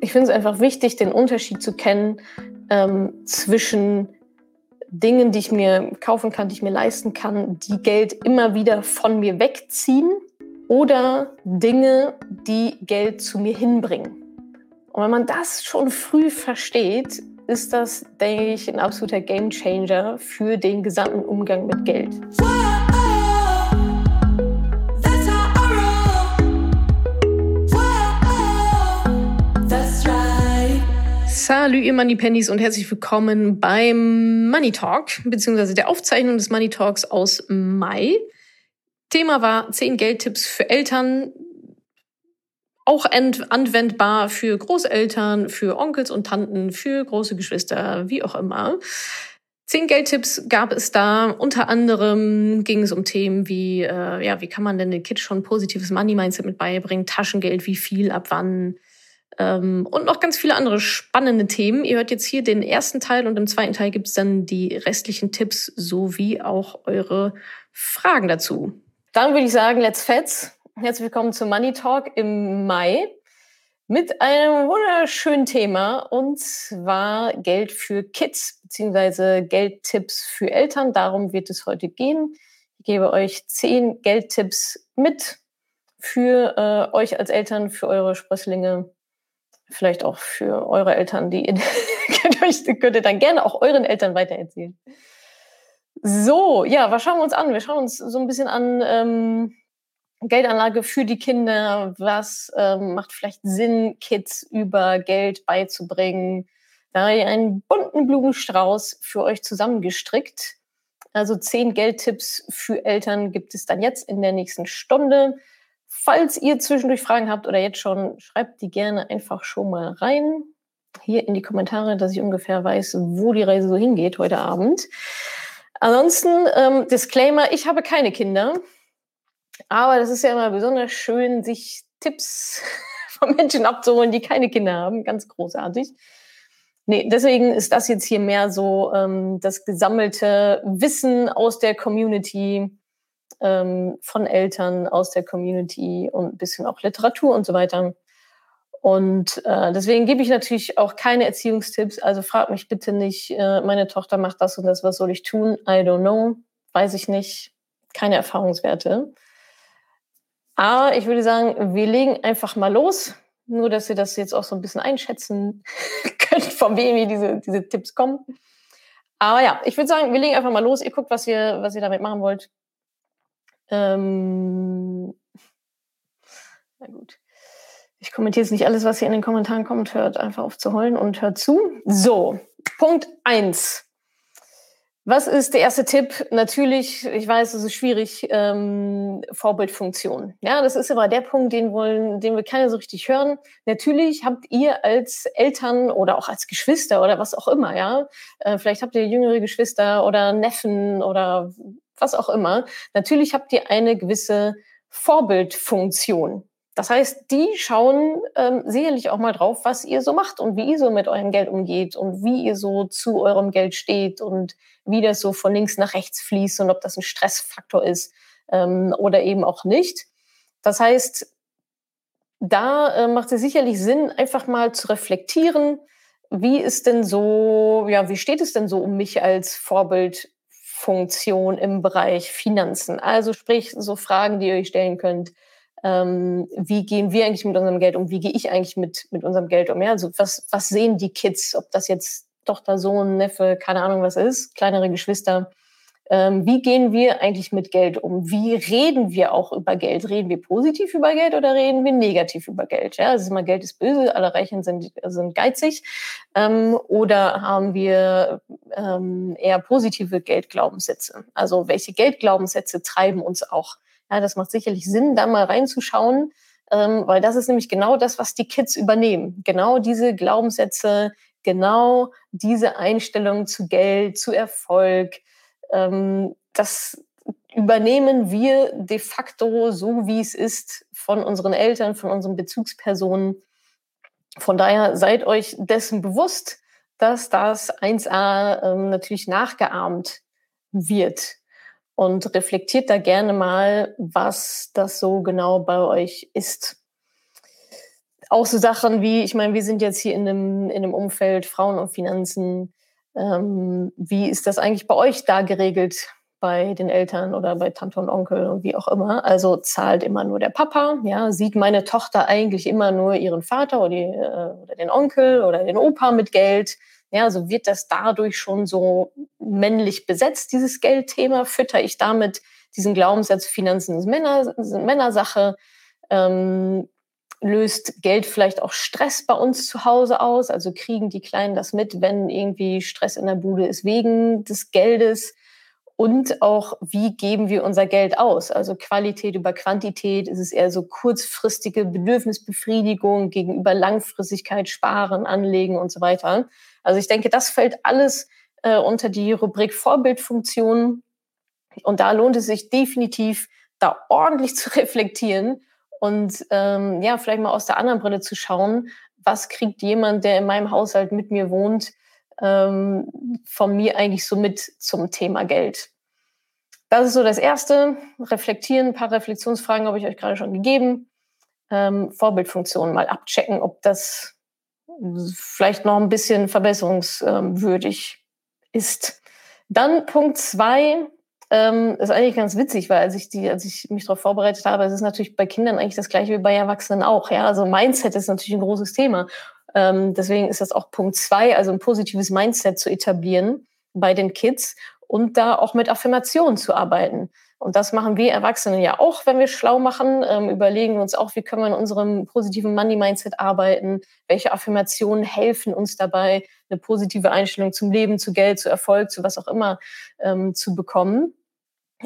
ich finde es einfach wichtig, den Unterschied zu kennen ähm, zwischen Dingen, die ich mir kaufen kann, die ich mir leisten kann, die Geld immer wieder von mir wegziehen oder Dinge, die Geld zu mir hinbringen. Und wenn man das schon früh versteht, ist das, denke ich, ein absoluter Gamechanger für den gesamten Umgang mit Geld. Salut, ihr Money Pennies und herzlich willkommen beim Money Talk, beziehungsweise der Aufzeichnung des Money Talks aus Mai. Thema war 10 Geldtipps für Eltern, auch anwendbar für Großeltern, für Onkels und Tanten, für große Geschwister, wie auch immer. Zehn Geldtipps gab es da. Unter anderem ging es um Themen wie, äh, ja, wie kann man denn den Kids schon positives Money-Mindset mit beibringen? Taschengeld, wie viel, ab wann? Ähm, und noch ganz viele andere spannende Themen. Ihr hört jetzt hier den ersten Teil und im zweiten Teil gibt es dann die restlichen Tipps sowie auch eure Fragen dazu. Dann würde ich sagen, let's fetz. Herzlich willkommen zum Money Talk im Mai mit einem wunderschönen Thema und zwar Geld für Kids beziehungsweise Geldtipps für Eltern. Darum wird es heute gehen. Ich gebe euch zehn Geldtipps mit für äh, euch als Eltern, für eure Sprösslinge, vielleicht auch für eure Eltern, die könnt, könnt ihr dann gerne auch euren Eltern weitererzählen. So, ja, was schauen wir uns an? Wir schauen uns so ein bisschen an ähm, Geldanlage für die Kinder. Was ähm, macht vielleicht Sinn, Kids über Geld beizubringen? Da habe ich einen bunten Blumenstrauß für euch zusammengestrickt. Also zehn Geldtipps für Eltern gibt es dann jetzt in der nächsten Stunde. Falls ihr zwischendurch Fragen habt oder jetzt schon, schreibt die gerne einfach schon mal rein. Hier in die Kommentare, dass ich ungefähr weiß, wo die Reise so hingeht heute Abend. Ansonsten, ähm, Disclaimer, ich habe keine Kinder. Aber das ist ja immer besonders schön, sich Tipps von Menschen abzuholen, die keine Kinder haben. Ganz großartig. Nee, deswegen ist das jetzt hier mehr so ähm, das gesammelte Wissen aus der Community, ähm, von Eltern aus der Community und ein bisschen auch Literatur und so weiter. Und äh, deswegen gebe ich natürlich auch keine Erziehungstipps. Also frag mich bitte nicht, äh, meine Tochter macht das und das, was soll ich tun? I don't know, weiß ich nicht, keine Erfahrungswerte. Aber ich würde sagen, wir legen einfach mal los. Nur, dass ihr das jetzt auch so ein bisschen einschätzen könnt, von wem diese, diese Tipps kommen. Aber ja, ich würde sagen, wir legen einfach mal los. Ihr guckt, was ihr, was ihr damit machen wollt. Ähm, na gut. Ich kommentiere jetzt nicht alles, was hier in den Kommentaren kommt. Hört einfach auf zu heulen und hört zu. So, Punkt eins. Was ist der erste Tipp? Natürlich, ich weiß, es ist schwierig, ähm, Vorbildfunktion. Ja, das ist aber der Punkt, den wollen, den wir keine so richtig hören. Natürlich habt ihr als Eltern oder auch als Geschwister oder was auch immer, ja, äh, vielleicht habt ihr jüngere Geschwister oder Neffen oder was auch immer. Natürlich habt ihr eine gewisse Vorbildfunktion. Das heißt, die schauen ähm, sicherlich auch mal drauf, was ihr so macht und wie ihr so mit eurem Geld umgeht und wie ihr so zu eurem Geld steht und wie das so von links nach rechts fließt und ob das ein Stressfaktor ist ähm, oder eben auch nicht. Das heißt, da äh, macht es sicherlich Sinn, einfach mal zu reflektieren, wie ist denn so, ja, wie steht es denn so um mich als Vorbildfunktion im Bereich Finanzen? Also sprich, so Fragen, die ihr euch stellen könnt ähm, wie gehen wir eigentlich mit unserem Geld um, wie gehe ich eigentlich mit, mit unserem Geld um. Ja? Also was, was sehen die Kids, ob das jetzt Tochter, Sohn, Neffe, keine Ahnung was ist, kleinere Geschwister. Ähm, wie gehen wir eigentlich mit Geld um? Wie reden wir auch über Geld? Reden wir positiv über Geld oder reden wir negativ über Geld? Ja, ist immer Geld ist böse, alle Reichen sind, sind geizig. Ähm, oder haben wir ähm, eher positive Geldglaubenssätze? Also welche Geldglaubenssätze treiben uns auch? Ja, das macht sicherlich Sinn, da mal reinzuschauen, ähm, weil das ist nämlich genau das, was die Kids übernehmen. Genau diese Glaubenssätze, genau diese Einstellung zu Geld, zu Erfolg. Ähm, das übernehmen wir de facto so, wie es ist, von unseren Eltern, von unseren Bezugspersonen. Von daher seid euch dessen bewusst, dass das 1a ähm, natürlich nachgeahmt wird und reflektiert da gerne mal, was das so genau bei euch ist. auch so Sachen wie, ich meine, wir sind jetzt hier in einem, in einem Umfeld Frauen und Finanzen. Ähm, wie ist das eigentlich bei euch da geregelt? bei den Eltern oder bei Tante und Onkel und wie auch immer. Also zahlt immer nur der Papa. Ja, sieht meine Tochter eigentlich immer nur ihren Vater oder, die, äh, oder den Onkel oder den Opa mit Geld. Ja, also wird das dadurch schon so männlich besetzt, dieses Geldthema? Fütter ich damit diesen Glaubenssatz, Finanzen sind, Männer, sind Männersache? Ähm, löst Geld vielleicht auch Stress bei uns zu Hause aus? Also kriegen die Kleinen das mit, wenn irgendwie Stress in der Bude ist wegen des Geldes? Und auch, wie geben wir unser Geld aus? Also Qualität über Quantität, ist es eher so kurzfristige Bedürfnisbefriedigung gegenüber Langfristigkeit, Sparen, Anlegen und so weiter. Also ich denke, das fällt alles äh, unter die Rubrik Vorbildfunktion. Und da lohnt es sich definitiv, da ordentlich zu reflektieren und ähm, ja, vielleicht mal aus der anderen Brille zu schauen, was kriegt jemand, der in meinem Haushalt mit mir wohnt, ähm, von mir eigentlich so mit zum Thema Geld. Das ist so das Erste. Reflektieren, ein paar Reflexionsfragen habe ich euch gerade schon gegeben. Ähm, Vorbildfunktionen mal abchecken, ob das vielleicht noch ein bisschen verbesserungswürdig ist. Dann Punkt zwei, ähm, ist eigentlich ganz witzig, weil als ich die, als ich mich darauf vorbereitet habe, es ist natürlich bei Kindern eigentlich das gleiche wie bei Erwachsenen auch. Ja, also Mindset ist natürlich ein großes Thema. Ähm, deswegen ist das auch Punkt zwei, also ein positives Mindset zu etablieren bei den Kids und da auch mit Affirmationen zu arbeiten. Und das machen wir Erwachsene ja auch, wenn wir schlau machen, ähm, überlegen uns auch, wie können wir in unserem positiven Money-Mindset arbeiten, welche Affirmationen helfen uns dabei, eine positive Einstellung zum Leben, zu Geld, zu Erfolg, zu was auch immer ähm, zu bekommen.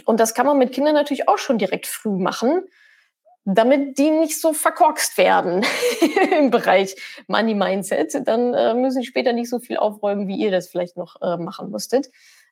Und das kann man mit Kindern natürlich auch schon direkt früh machen damit die nicht so verkorkst werden im Bereich Money Mindset, dann äh, müssen sie später nicht so viel aufräumen, wie ihr das vielleicht noch äh, machen musstet.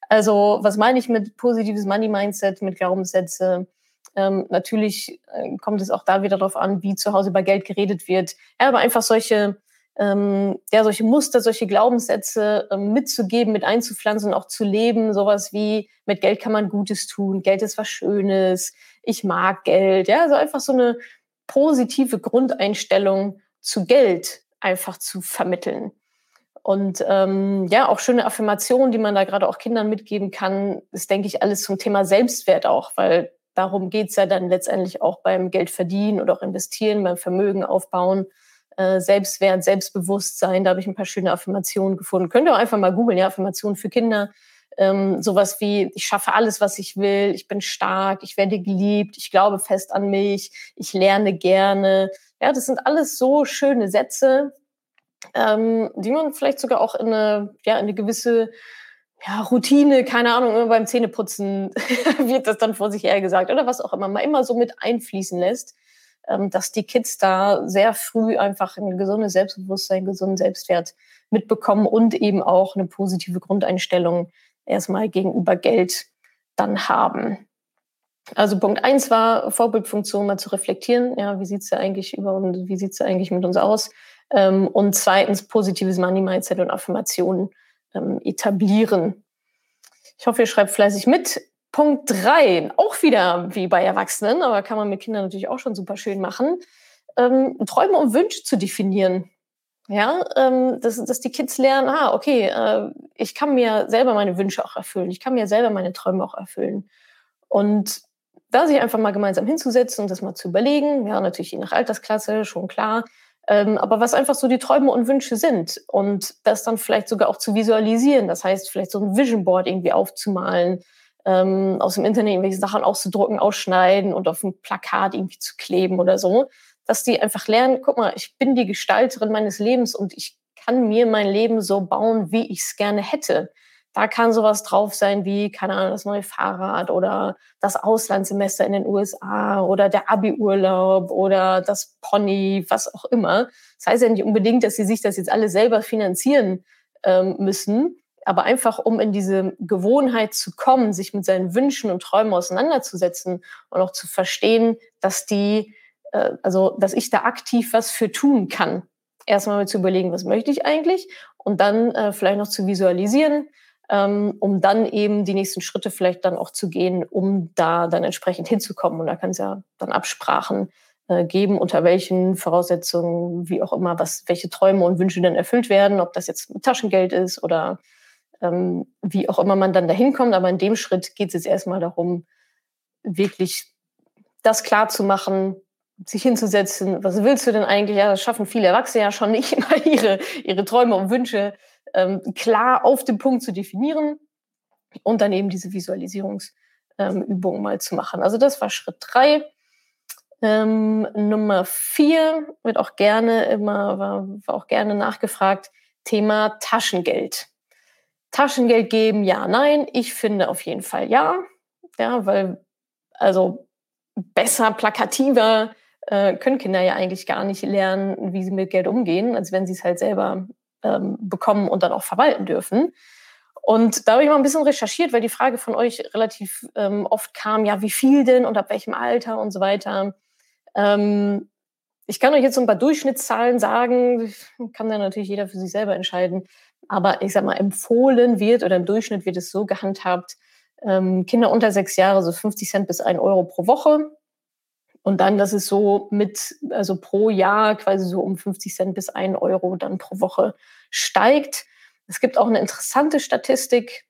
Also was meine ich mit positives Money Mindset, mit Glaubenssätze? Ähm, natürlich äh, kommt es auch da wieder darauf an, wie zu Hause über Geld geredet wird. Ja, aber einfach solche ähm, ja, solche Muster, solche Glaubenssätze ähm, mitzugeben, mit einzupflanzen, auch zu leben. Sowas wie, mit Geld kann man Gutes tun, Geld ist was Schönes, ich mag Geld. Ja, also einfach so eine positive Grundeinstellung zu Geld einfach zu vermitteln. Und ähm, ja, auch schöne Affirmationen, die man da gerade auch Kindern mitgeben kann, ist, denke ich, alles zum Thema Selbstwert auch, weil darum geht's ja dann letztendlich auch beim Geld verdienen oder auch investieren, beim Vermögen aufbauen äh, Selbstwert, Selbstbewusstsein. Da habe ich ein paar schöne Affirmationen gefunden. Könnt ihr auch einfach mal googeln, ja, Affirmationen für Kinder. Ähm, sowas wie, ich schaffe alles, was ich will, ich bin stark, ich werde geliebt, ich glaube fest an mich, ich lerne gerne. Ja, das sind alles so schöne Sätze, ähm, die man vielleicht sogar auch in eine, ja, in eine gewisse ja, Routine, keine Ahnung, beim Zähneputzen wird das dann vor sich her gesagt oder was auch immer, mal immer so mit einfließen lässt dass die Kids da sehr früh einfach ein gesundes Selbstbewusstsein, gesunden Selbstwert mitbekommen und eben auch eine positive Grundeinstellung erstmal gegenüber Geld dann haben. Also Punkt eins war, Vorbildfunktion mal zu reflektieren. Ja, wie sieht's ja eigentlich über und wie sieht's ja eigentlich mit uns aus? Ähm, und zweitens, positives Money-Mindset und Affirmationen ähm, etablieren. Ich hoffe, ihr schreibt fleißig mit. Punkt drei, auch wieder wie bei Erwachsenen, aber kann man mit Kindern natürlich auch schon super schön machen, ähm, Träume und Wünsche zu definieren. Ja, ähm, dass, dass die Kids lernen, ah, okay, äh, ich kann mir selber meine Wünsche auch erfüllen, ich kann mir selber meine Träume auch erfüllen. Und da sich einfach mal gemeinsam hinzusetzen und das mal zu überlegen, ja, natürlich je nach Altersklasse, schon klar, ähm, aber was einfach so die Träume und Wünsche sind und das dann vielleicht sogar auch zu visualisieren, das heißt vielleicht so ein Vision Board irgendwie aufzumalen, ähm, aus dem Internet irgendwelche Sachen auszudrucken, ausschneiden und auf ein Plakat irgendwie zu kleben oder so, dass die einfach lernen, guck mal, ich bin die Gestalterin meines Lebens und ich kann mir mein Leben so bauen, wie ich es gerne hätte. Da kann sowas drauf sein wie, keine Ahnung, das neue Fahrrad oder das Auslandssemester in den USA oder der Abi-Urlaub oder das Pony, was auch immer. Das heißt ja nicht unbedingt, dass sie sich das jetzt alle selber finanzieren ähm, müssen, aber einfach um in diese Gewohnheit zu kommen, sich mit seinen Wünschen und Träumen auseinanderzusetzen und auch zu verstehen, dass die, äh, also dass ich da aktiv was für tun kann. Erstmal mal zu überlegen, was möchte ich eigentlich und dann äh, vielleicht noch zu visualisieren, ähm, um dann eben die nächsten Schritte vielleicht dann auch zu gehen, um da dann entsprechend hinzukommen. Und da kann es ja dann Absprachen äh, geben, unter welchen Voraussetzungen, wie auch immer, was, welche Träume und Wünsche dann erfüllt werden, ob das jetzt mit Taschengeld ist oder ähm, wie auch immer man dann dahin kommt. Aber in dem Schritt geht es jetzt erstmal darum, wirklich das klar zu machen, sich hinzusetzen, was willst du denn eigentlich? Ja, das schaffen viele Erwachsene ja schon nicht immer ihre, ihre Träume und Wünsche ähm, klar auf den Punkt zu definieren und dann eben diese Visualisierungsübung ähm, mal zu machen. Also das war Schritt drei. Ähm, Nummer vier wird auch gerne immer, war, war auch gerne nachgefragt, Thema Taschengeld. Taschengeld geben, ja, nein. Ich finde auf jeden Fall ja. Ja, weil, also besser, plakativer äh, können Kinder ja eigentlich gar nicht lernen, wie sie mit Geld umgehen, als wenn sie es halt selber ähm, bekommen und dann auch verwalten dürfen. Und da habe ich mal ein bisschen recherchiert, weil die Frage von euch relativ ähm, oft kam, ja, wie viel denn und ab welchem Alter und so weiter. Ähm, ich kann euch jetzt so ein paar Durchschnittszahlen sagen, kann dann natürlich jeder für sich selber entscheiden. Aber ich sag mal, empfohlen wird oder im Durchschnitt wird es so gehandhabt, ähm, Kinder unter sechs Jahre so 50 Cent bis ein Euro pro Woche. Und dann, dass es so mit, also pro Jahr quasi so um 50 Cent bis ein Euro dann pro Woche steigt. Es gibt auch eine interessante Statistik.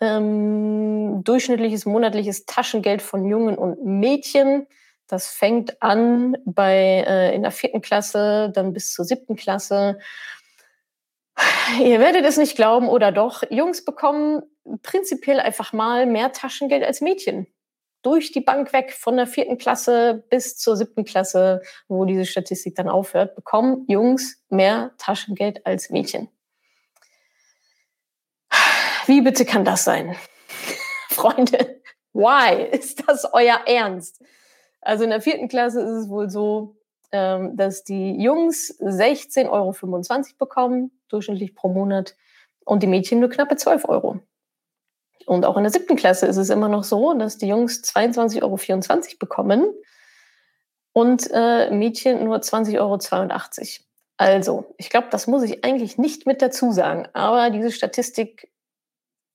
Ähm, durchschnittliches monatliches Taschengeld von Jungen und Mädchen. Das fängt an bei äh, in der vierten Klasse, dann bis zur siebten Klasse. Ihr werdet es nicht glauben oder doch. Jungs bekommen prinzipiell einfach mal mehr Taschengeld als Mädchen durch die Bank weg, von der vierten Klasse bis zur siebten Klasse, wo diese Statistik dann aufhört, bekommen Jungs mehr Taschengeld als Mädchen. Wie bitte kann das sein? Freunde, why? Ist das euer Ernst? Also in der vierten Klasse ist es wohl so, ähm, dass die Jungs 16,25 Euro bekommen, durchschnittlich pro Monat, und die Mädchen nur knappe 12 Euro. Und auch in der siebten Klasse ist es immer noch so, dass die Jungs 22,24 Euro bekommen und äh, Mädchen nur 20,82 Euro. Also, ich glaube, das muss ich eigentlich nicht mit dazu sagen, aber diese Statistik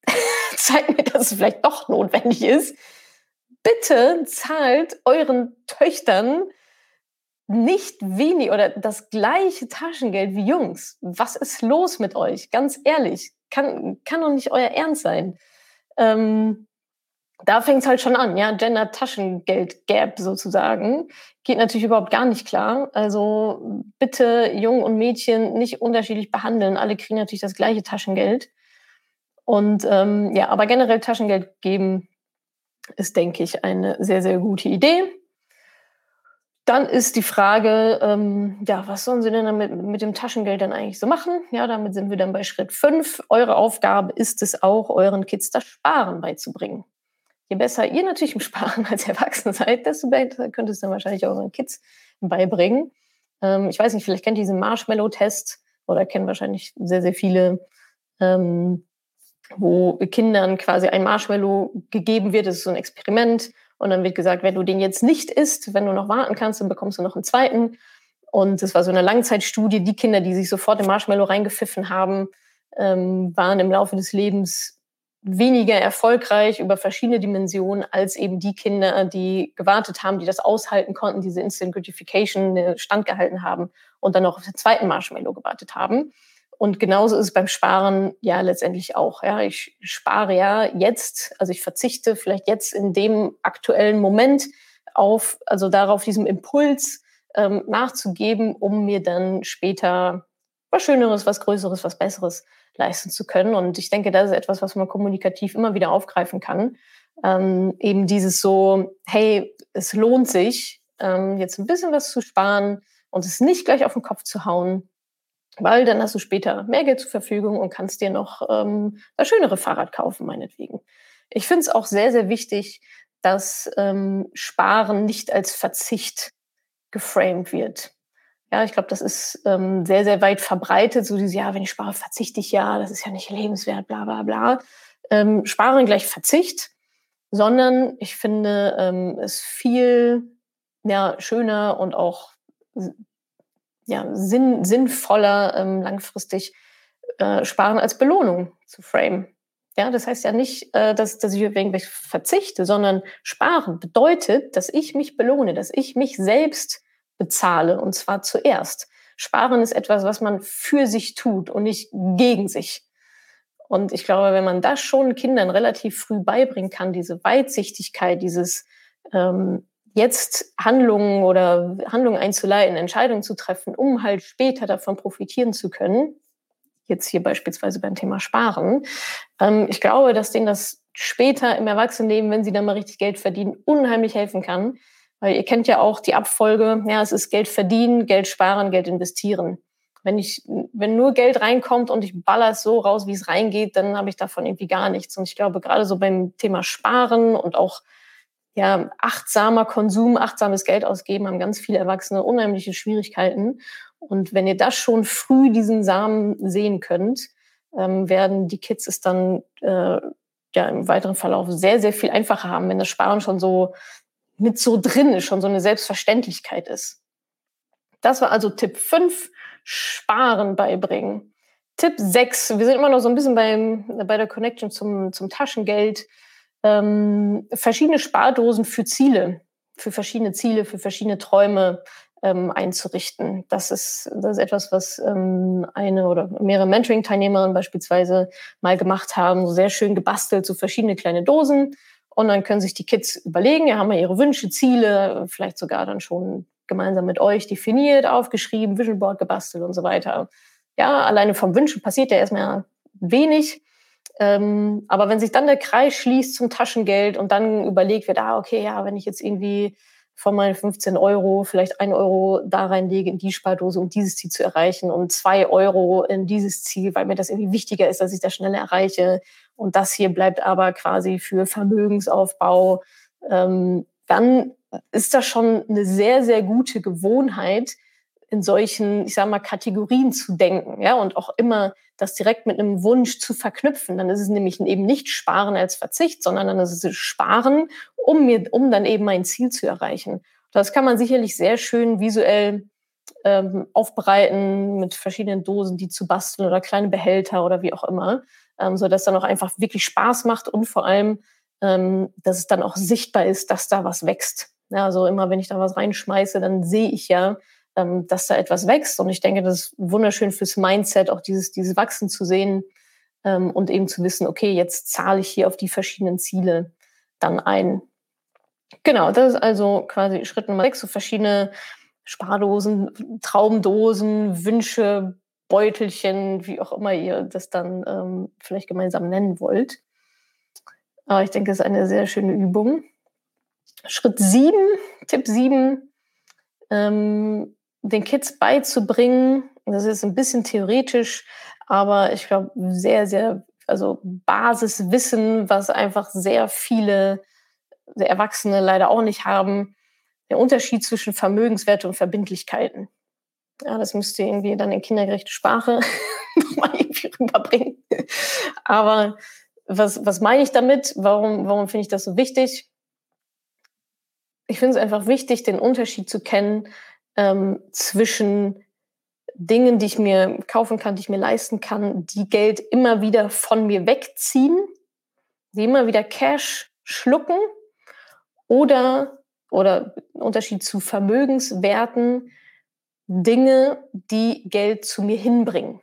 zeigt mir, dass es vielleicht doch notwendig ist. Bitte zahlt euren Töchtern nicht wenig oder das gleiche Taschengeld wie Jungs. Was ist los mit euch? Ganz ehrlich, kann, kann doch nicht euer Ernst sein ähm, da fängt es halt schon an, ja, Gender-Taschengeld-Gap sozusagen. Geht natürlich überhaupt gar nicht klar. Also bitte Jungen und Mädchen nicht unterschiedlich behandeln. Alle kriegen natürlich das gleiche Taschengeld. Und ähm, ja, aber generell Taschengeld geben ist, denke ich, eine sehr, sehr gute Idee. Dann ist die Frage, ähm, ja, was sollen Sie denn damit, mit dem Taschengeld dann eigentlich so machen? Ja, damit sind wir dann bei Schritt 5. Eure Aufgabe ist es auch, euren Kids das Sparen beizubringen. Je besser ihr natürlich im Sparen als Erwachsene seid, desto besser könnt ihr es dann wahrscheinlich euren Kids beibringen. Ähm, ich weiß nicht, vielleicht kennt ihr diesen Marshmallow-Test oder kennen wahrscheinlich sehr, sehr viele, ähm, wo Kindern quasi ein Marshmallow gegeben wird. Das ist so ein Experiment und dann wird gesagt, wenn du den jetzt nicht isst, wenn du noch warten kannst, dann bekommst du noch einen zweiten. Und es war so eine Langzeitstudie. Die Kinder, die sich sofort im Marshmallow reingepfiffen haben, ähm, waren im Laufe des Lebens weniger erfolgreich über verschiedene Dimensionen als eben die Kinder, die gewartet haben, die das aushalten konnten, diese Instant Gratification äh, standgehalten haben und dann noch auf den zweiten Marshmallow gewartet haben. Und genauso ist es beim Sparen ja letztendlich auch. Ja, ich spare ja jetzt, also ich verzichte vielleicht jetzt in dem aktuellen Moment auf, also darauf, diesem Impuls ähm, nachzugeben, um mir dann später was Schöneres, was Größeres, was Besseres leisten zu können. Und ich denke, das ist etwas, was man kommunikativ immer wieder aufgreifen kann. Ähm, eben dieses so, hey, es lohnt sich, ähm, jetzt ein bisschen was zu sparen und es nicht gleich auf den Kopf zu hauen, weil dann hast du später mehr Geld zur Verfügung und kannst dir noch ähm, das schönere Fahrrad kaufen, meinetwegen. Ich finde es auch sehr, sehr wichtig, dass ähm, Sparen nicht als Verzicht geframed wird. Ja, ich glaube, das ist ähm, sehr, sehr weit verbreitet. So dieses, ja, wenn ich spare, verzichte ich ja, das ist ja nicht lebenswert, bla bla bla. Ähm, sparen gleich Verzicht, sondern ich finde ähm, es viel ja, schöner und auch ja, sinn, sinnvoller ähm, langfristig äh, Sparen als Belohnung zu frame. Ja, das heißt ja nicht, äh, dass, dass ich irgendwelche verzichte, sondern Sparen bedeutet, dass ich mich belohne, dass ich mich selbst bezahle und zwar zuerst. Sparen ist etwas, was man für sich tut und nicht gegen sich. Und ich glaube, wenn man das schon Kindern relativ früh beibringen kann, diese Weitsichtigkeit, dieses ähm, jetzt Handlungen oder Handlungen einzuleiten, Entscheidungen zu treffen, um halt später davon profitieren zu können, jetzt hier beispielsweise beim Thema Sparen, ähm, ich glaube, dass denen das später im Erwachsenenleben, wenn sie dann mal richtig Geld verdienen, unheimlich helfen kann. Weil ihr kennt ja auch die Abfolge, ja, es ist Geld verdienen, Geld sparen, Geld investieren. Wenn ich, wenn nur Geld reinkommt und ich baller es so raus, wie es reingeht, dann habe ich davon irgendwie gar nichts. Und ich glaube, gerade so beim Thema Sparen und auch ja, achtsamer Konsum, achtsames Geld ausgeben, haben ganz viele Erwachsene unheimliche Schwierigkeiten. Und wenn ihr das schon früh diesen Samen sehen könnt, ähm, werden die Kids es dann äh, ja im weiteren Verlauf sehr, sehr viel einfacher haben, wenn das Sparen schon so mit so drin ist, schon so eine Selbstverständlichkeit ist. Das war also Tipp 5, Sparen beibringen. Tipp 6, wir sind immer noch so ein bisschen beim, bei der Connection zum, zum Taschengeld. Ähm, verschiedene Spardosen für Ziele, für verschiedene Ziele, für verschiedene Träume ähm, einzurichten. Das ist, das ist etwas, was ähm, eine oder mehrere Mentoring-Teilnehmerinnen beispielsweise mal gemacht haben, so sehr schön gebastelt, so verschiedene kleine Dosen und dann können sich die Kids überlegen, ja, haben wir ihre Wünsche, Ziele, vielleicht sogar dann schon gemeinsam mit euch definiert, aufgeschrieben, Vision Board gebastelt und so weiter. Ja, alleine vom Wünschen passiert ja erstmal wenig. Ähm, aber wenn sich dann der Kreis schließt zum Taschengeld und dann überlegt wird, ah, okay, ja, wenn ich jetzt irgendwie von meinen 15 Euro vielleicht ein Euro da reinlege in die Spardose, um dieses Ziel zu erreichen und zwei Euro in dieses Ziel, weil mir das irgendwie wichtiger ist, dass ich das schneller erreiche. Und das hier bleibt aber quasi für Vermögensaufbau. Ähm, dann ist das schon eine sehr, sehr gute Gewohnheit, in solchen, ich sage mal, Kategorien zu denken, ja, und auch immer das direkt mit einem Wunsch zu verknüpfen. Dann ist es nämlich eben nicht Sparen als Verzicht, sondern dann ist es Sparen, um mir, um dann eben mein Ziel zu erreichen. Das kann man sicherlich sehr schön visuell ähm, aufbereiten mit verschiedenen Dosen, die zu basteln oder kleine Behälter oder wie auch immer, ähm, so dass dann auch einfach wirklich Spaß macht und vor allem, ähm, dass es dann auch sichtbar ist, dass da was wächst. Ja, also immer, wenn ich da was reinschmeiße, dann sehe ich ja, ähm, dass da etwas wächst. Und ich denke, das ist wunderschön fürs Mindset, auch dieses, dieses Wachsen zu sehen ähm, und eben zu wissen, okay, jetzt zahle ich hier auf die verschiedenen Ziele dann ein. Genau, das ist also quasi Schritt Nummer sechs, so verschiedene Spardosen, Traumdosen, Wünsche, Beutelchen, wie auch immer ihr das dann ähm, vielleicht gemeinsam nennen wollt. Aber ich denke, es ist eine sehr schöne Übung. Schritt sieben, Tipp sieben, ähm, den Kids beizubringen, das ist ein bisschen theoretisch, aber ich glaube, sehr, sehr, also Basiswissen, was einfach sehr viele Erwachsene leider auch nicht haben, der Unterschied zwischen Vermögenswerte und Verbindlichkeiten. Ja, das müsst ihr irgendwie dann in kindergerechte Sprache nochmal irgendwie rüberbringen. Aber was, was meine ich damit? Warum, warum finde ich das so wichtig? Ich finde es einfach wichtig, den Unterschied zu kennen ähm, zwischen Dingen, die ich mir kaufen kann, die ich mir leisten kann, die Geld immer wieder von mir wegziehen, die immer wieder Cash schlucken oder, oder Unterschied zu Vermögenswerten, Dinge, die Geld zu mir hinbringen.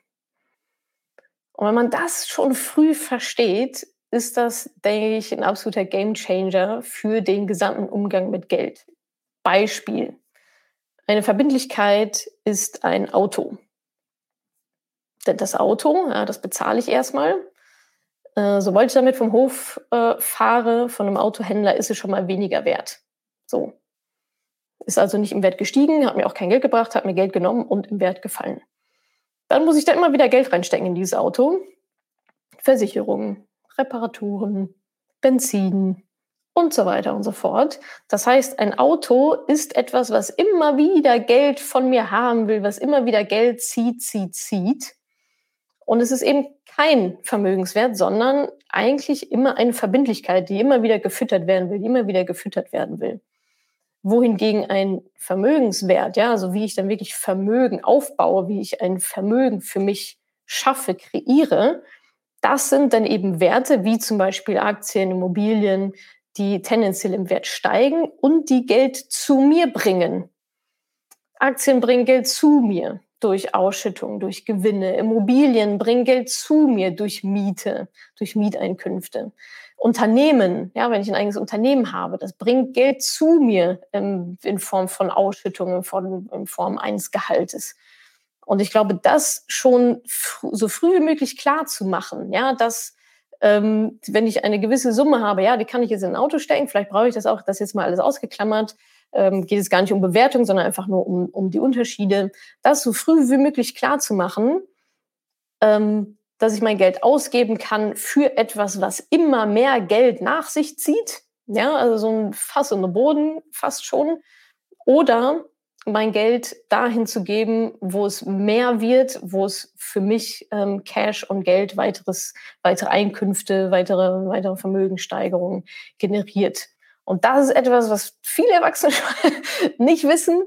Und wenn man das schon früh versteht, ist das, denke ich, ein absoluter Gamechanger für den gesamten Umgang mit Geld. Beispiel. Eine Verbindlichkeit ist ein Auto. Das Auto, ja, das bezahle ich erstmal. Äh, sobald ich damit vom Hof äh, fahre, von einem Autohändler, ist es schon mal weniger wert. So. Ist also nicht im Wert gestiegen, hat mir auch kein Geld gebracht, hat mir Geld genommen und im Wert gefallen. Dann muss ich da immer wieder Geld reinstecken in dieses Auto. Versicherungen, Reparaturen, Benzin, und so weiter und so fort. Das heißt, ein Auto ist etwas, was immer wieder Geld von mir haben will, was immer wieder Geld zieht, zieht, zieht. Und es ist eben kein Vermögenswert, sondern eigentlich immer eine Verbindlichkeit, die immer wieder gefüttert werden will, die immer wieder gefüttert werden will. Wohingegen ein Vermögenswert, ja, also wie ich dann wirklich Vermögen aufbaue, wie ich ein Vermögen für mich schaffe, kreiere, das sind dann eben Werte wie zum Beispiel Aktien, Immobilien, die tendenziell im Wert steigen und die Geld zu mir bringen. Aktien bringen Geld zu mir durch Ausschüttung, durch Gewinne. Immobilien bringen Geld zu mir durch Miete, durch Mieteinkünfte. Unternehmen, ja, wenn ich ein eigenes Unternehmen habe, das bringt Geld zu mir in, in Form von Ausschüttungen, in Form, in Form eines Gehaltes. Und ich glaube, das schon so früh wie möglich klar zu machen, ja, dass ähm, wenn ich eine gewisse Summe habe, ja, die kann ich jetzt in ein Auto stecken, vielleicht brauche ich das auch, das jetzt mal alles ausgeklammert, ähm, geht es gar nicht um Bewertung, sondern einfach nur um, um die Unterschiede, das so früh wie möglich klar zu machen, ähm, dass ich mein Geld ausgeben kann für etwas, was immer mehr Geld nach sich zieht. Ja, also so ein Fass in den Boden fast schon. Oder mein Geld dahin zu geben, wo es mehr wird, wo es für mich ähm, Cash und Geld, weiteres, weitere Einkünfte, weitere, weitere Vermögenssteigerungen generiert. Und das ist etwas, was viele Erwachsene nicht wissen.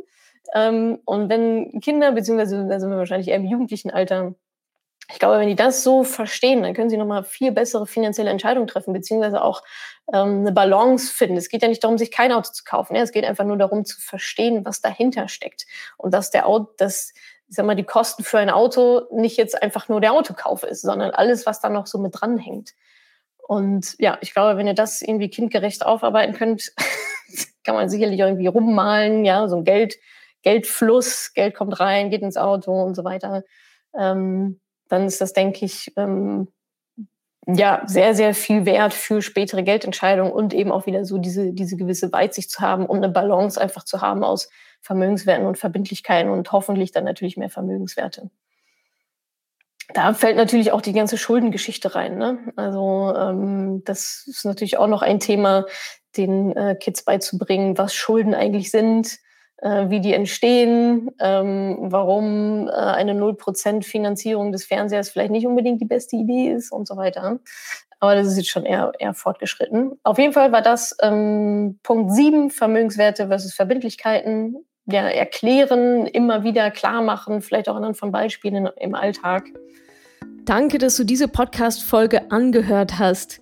Ähm, und wenn Kinder, beziehungsweise da sind wir wahrscheinlich eher im jugendlichen Alter, ich glaube, wenn die das so verstehen, dann können sie nochmal viel bessere finanzielle Entscheidungen treffen, beziehungsweise auch ähm, eine Balance finden. Es geht ja nicht darum, sich kein Auto zu kaufen. Ja? Es geht einfach nur darum zu verstehen, was dahinter steckt. Und dass der Auto, dass, ich sag mal, die Kosten für ein Auto nicht jetzt einfach nur der Autokauf ist, sondern alles, was da noch so mit dranhängt. Und ja, ich glaube, wenn ihr das irgendwie kindgerecht aufarbeiten könnt, kann man sicherlich irgendwie rummalen, ja, so ein Geld, Geldfluss, Geld kommt rein, geht ins Auto und so weiter. Ähm, dann ist das, denke ich, ähm, ja, sehr, sehr viel wert für spätere Geldentscheidungen und eben auch wieder so diese, diese gewisse Weitsicht zu haben und eine Balance einfach zu haben aus Vermögenswerten und Verbindlichkeiten und hoffentlich dann natürlich mehr Vermögenswerte. Da fällt natürlich auch die ganze Schuldengeschichte rein. Ne? Also ähm, das ist natürlich auch noch ein Thema, den äh, Kids beizubringen, was Schulden eigentlich sind, äh, wie die entstehen, ähm, warum äh, eine 0% Finanzierung des Fernsehers vielleicht nicht unbedingt die beste Idee ist und so weiter. Aber das ist jetzt schon eher, eher fortgeschritten. Auf jeden Fall war das ähm, Punkt 7, Vermögenswerte versus Verbindlichkeiten. Ja, erklären, immer wieder klar machen, vielleicht auch anhand von Beispielen im Alltag. Danke, dass du diese Podcast-Folge angehört hast.